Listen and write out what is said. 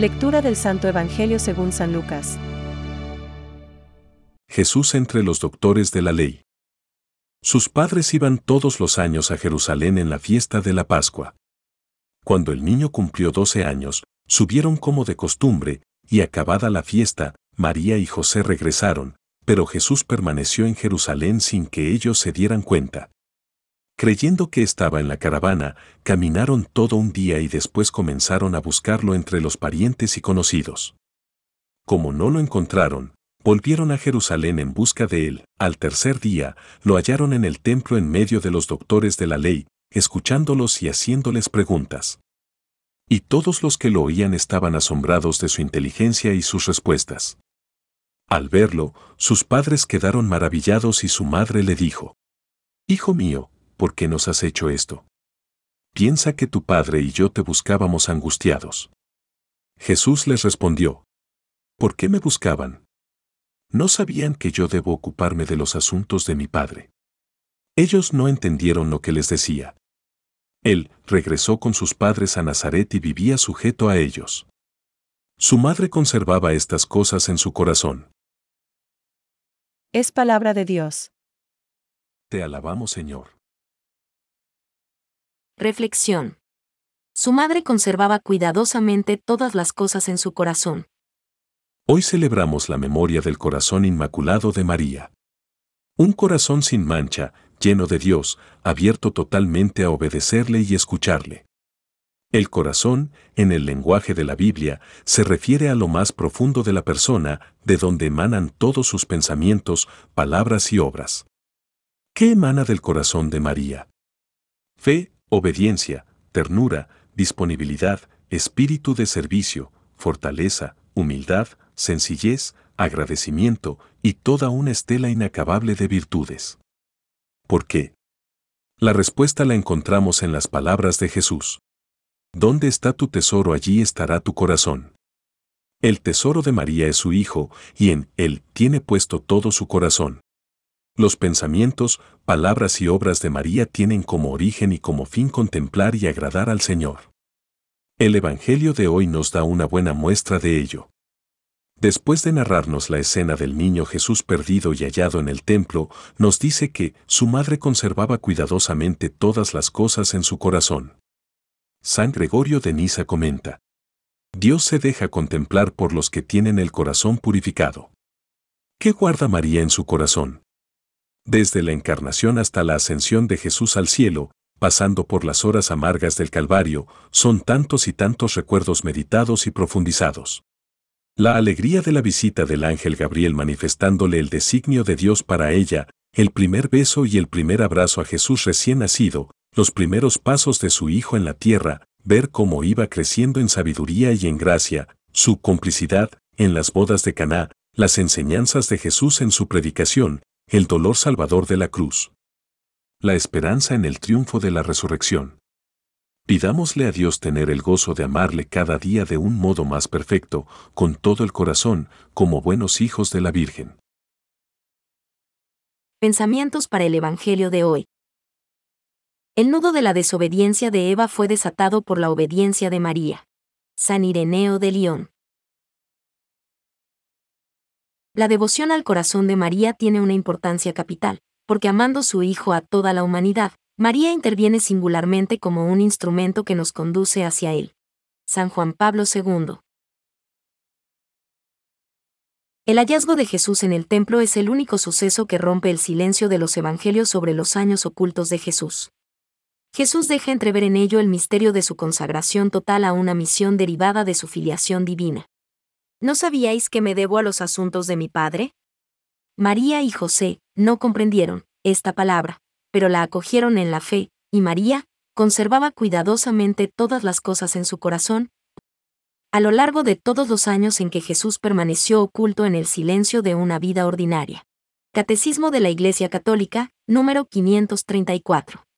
Lectura del Santo Evangelio según San Lucas. Jesús entre los doctores de la ley. Sus padres iban todos los años a Jerusalén en la fiesta de la Pascua. Cuando el niño cumplió doce años, subieron como de costumbre, y acabada la fiesta, María y José regresaron, pero Jesús permaneció en Jerusalén sin que ellos se dieran cuenta. Creyendo que estaba en la caravana, caminaron todo un día y después comenzaron a buscarlo entre los parientes y conocidos. Como no lo encontraron, volvieron a Jerusalén en busca de él. Al tercer día, lo hallaron en el templo en medio de los doctores de la ley, escuchándolos y haciéndoles preguntas. Y todos los que lo oían estaban asombrados de su inteligencia y sus respuestas. Al verlo, sus padres quedaron maravillados y su madre le dijo, Hijo mío, ¿por qué nos has hecho esto? Piensa que tu padre y yo te buscábamos angustiados. Jesús les respondió, ¿por qué me buscaban? No sabían que yo debo ocuparme de los asuntos de mi padre. Ellos no entendieron lo que les decía. Él regresó con sus padres a Nazaret y vivía sujeto a ellos. Su madre conservaba estas cosas en su corazón. Es palabra de Dios. Te alabamos, Señor. Reflexión. Su madre conservaba cuidadosamente todas las cosas en su corazón. Hoy celebramos la memoria del corazón inmaculado de María. Un corazón sin mancha, lleno de Dios, abierto totalmente a obedecerle y escucharle. El corazón, en el lenguaje de la Biblia, se refiere a lo más profundo de la persona, de donde emanan todos sus pensamientos, palabras y obras. ¿Qué emana del corazón de María? Fe, obediencia, ternura, disponibilidad, espíritu de servicio, fortaleza, humildad, sencillez, agradecimiento y toda una estela inacabable de virtudes. ¿Por qué? La respuesta la encontramos en las palabras de Jesús. ¿Dónde está tu tesoro allí estará tu corazón? El tesoro de María es su Hijo, y en Él tiene puesto todo su corazón. Los pensamientos, palabras y obras de María tienen como origen y como fin contemplar y agradar al Señor. El Evangelio de hoy nos da una buena muestra de ello. Después de narrarnos la escena del niño Jesús perdido y hallado en el templo, nos dice que su madre conservaba cuidadosamente todas las cosas en su corazón. San Gregorio de Nisa comenta, Dios se deja contemplar por los que tienen el corazón purificado. ¿Qué guarda María en su corazón? Desde la encarnación hasta la ascensión de Jesús al cielo, pasando por las horas amargas del Calvario, son tantos y tantos recuerdos meditados y profundizados. La alegría de la visita del ángel Gabriel manifestándole el designio de Dios para ella, el primer beso y el primer abrazo a Jesús recién nacido, los primeros pasos de su Hijo en la tierra, ver cómo iba creciendo en sabiduría y en gracia, su complicidad en las bodas de Caná, las enseñanzas de Jesús en su predicación, el dolor salvador de la cruz. La esperanza en el triunfo de la resurrección. Pidámosle a Dios tener el gozo de amarle cada día de un modo más perfecto, con todo el corazón, como buenos hijos de la Virgen. Pensamientos para el Evangelio de hoy. El nudo de la desobediencia de Eva fue desatado por la obediencia de María. San Ireneo de León. La devoción al corazón de María tiene una importancia capital, porque amando su Hijo a toda la humanidad, María interviene singularmente como un instrumento que nos conduce hacia Él. San Juan Pablo II. El hallazgo de Jesús en el templo es el único suceso que rompe el silencio de los evangelios sobre los años ocultos de Jesús. Jesús deja entrever en ello el misterio de su consagración total a una misión derivada de su filiación divina. ¿No sabíais que me debo a los asuntos de mi padre? María y José no comprendieron esta palabra, pero la acogieron en la fe, y María conservaba cuidadosamente todas las cosas en su corazón. A lo largo de todos los años en que Jesús permaneció oculto en el silencio de una vida ordinaria. Catecismo de la Iglesia Católica, número 534.